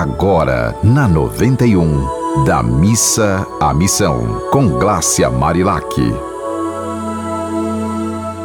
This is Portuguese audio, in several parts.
agora na 91, da missa à missão, com Glácia Marilac.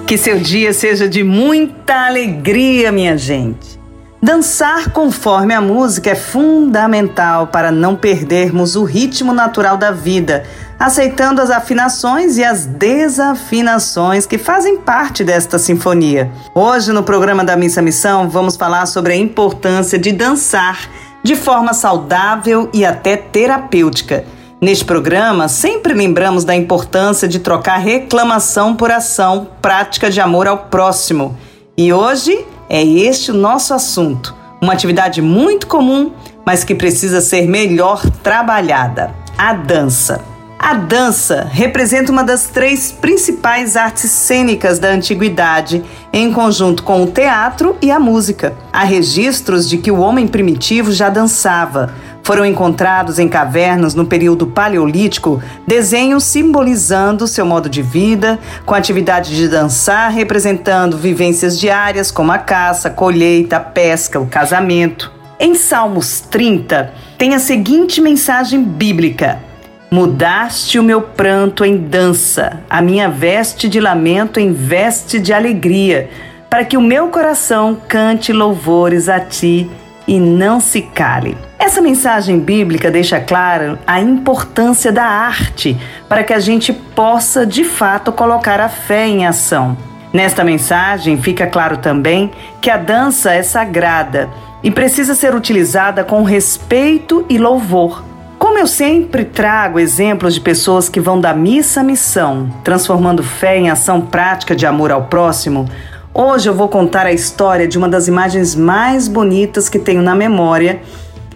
Que seu dia seja de muita alegria, minha gente. Dançar conforme a música é fundamental para não perdermos o ritmo natural da vida, aceitando as afinações e as desafinações que fazem parte desta sinfonia. Hoje, no programa da Missa Missão, vamos falar sobre a importância de dançar de forma saudável e até terapêutica. Neste programa, sempre lembramos da importância de trocar reclamação por ação, prática de amor ao próximo. E hoje é este o nosso assunto. Uma atividade muito comum, mas que precisa ser melhor trabalhada: a dança. A dança representa uma das três principais artes cênicas da antiguidade, em conjunto com o teatro e a música. Há registros de que o homem primitivo já dançava. Foram encontrados em cavernas no período paleolítico desenhos simbolizando seu modo de vida, com atividade de dançar representando vivências diárias como a caça, a colheita, a pesca, o casamento. Em Salmos 30, tem a seguinte mensagem bíblica: Mudaste o meu pranto em dança, a minha veste de lamento em veste de alegria, para que o meu coração cante louvores a ti e não se cale. Essa mensagem bíblica deixa claro a importância da arte para que a gente possa de fato colocar a fé em ação. Nesta mensagem fica claro também que a dança é sagrada e precisa ser utilizada com respeito e louvor como eu sempre trago exemplos de pessoas que vão da missa à missão, transformando fé em ação prática de amor ao próximo, hoje eu vou contar a história de uma das imagens mais bonitas que tenho na memória,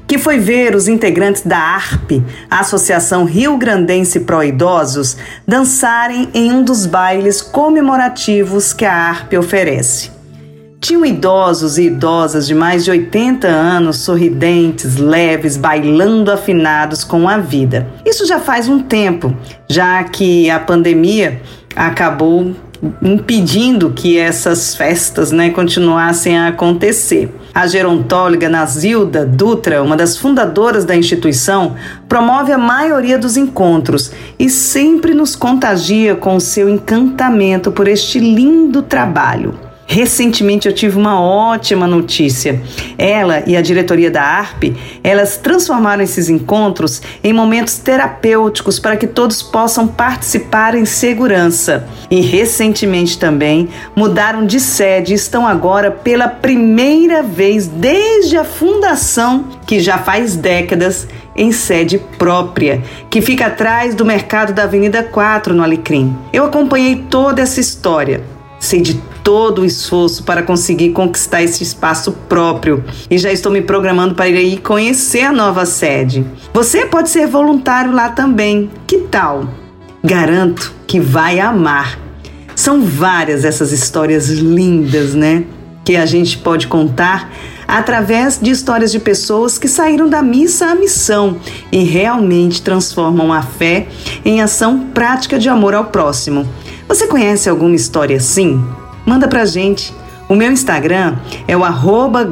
que foi ver os integrantes da ARP, a Associação Rio Grandense Pro Idosos, dançarem em um dos bailes comemorativos que a ARP oferece. Tinham idosos e idosas de mais de 80 anos, sorridentes, leves, bailando afinados com a vida. Isso já faz um tempo, já que a pandemia acabou impedindo que essas festas né, continuassem a acontecer. A gerontóloga Nazilda Dutra, uma das fundadoras da instituição, promove a maioria dos encontros e sempre nos contagia com seu encantamento por este lindo trabalho. Recentemente eu tive uma ótima notícia. Ela e a diretoria da ARP, elas transformaram esses encontros em momentos terapêuticos para que todos possam participar em segurança. E recentemente também mudaram de sede e estão agora pela primeira vez desde a fundação, que já faz décadas, em sede própria, que fica atrás do mercado da Avenida 4 no Alecrim. Eu acompanhei toda essa história. Sei de todo o esforço para conseguir conquistar esse espaço próprio e já estou me programando para ir conhecer a nova sede. Você pode ser voluntário lá também. Que tal? Garanto que vai amar. São várias essas histórias lindas, né? Que a gente pode contar através de histórias de pessoas que saíram da missa à missão e realmente transformam a fé em ação prática de amor ao próximo. Você conhece alguma história assim? Manda pra gente. O meu Instagram é o arroba.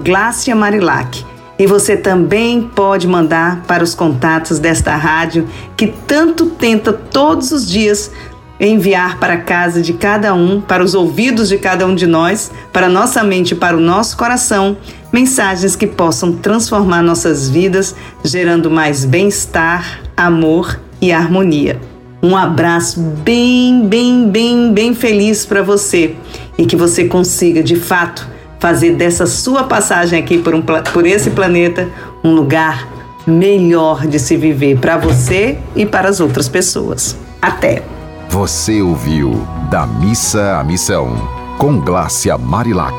E você também pode mandar para os contatos desta rádio que tanto tenta todos os dias enviar para a casa de cada um, para os ouvidos de cada um de nós, para nossa mente e para o nosso coração, mensagens que possam transformar nossas vidas, gerando mais bem-estar, amor e harmonia. Um abraço bem, bem, bem, bem feliz para você e que você consiga, de fato, fazer dessa sua passagem aqui por, um, por esse planeta um lugar melhor de se viver para você e para as outras pessoas. Até! Você ouviu Da Missa à Missão, com Glácia Marilac.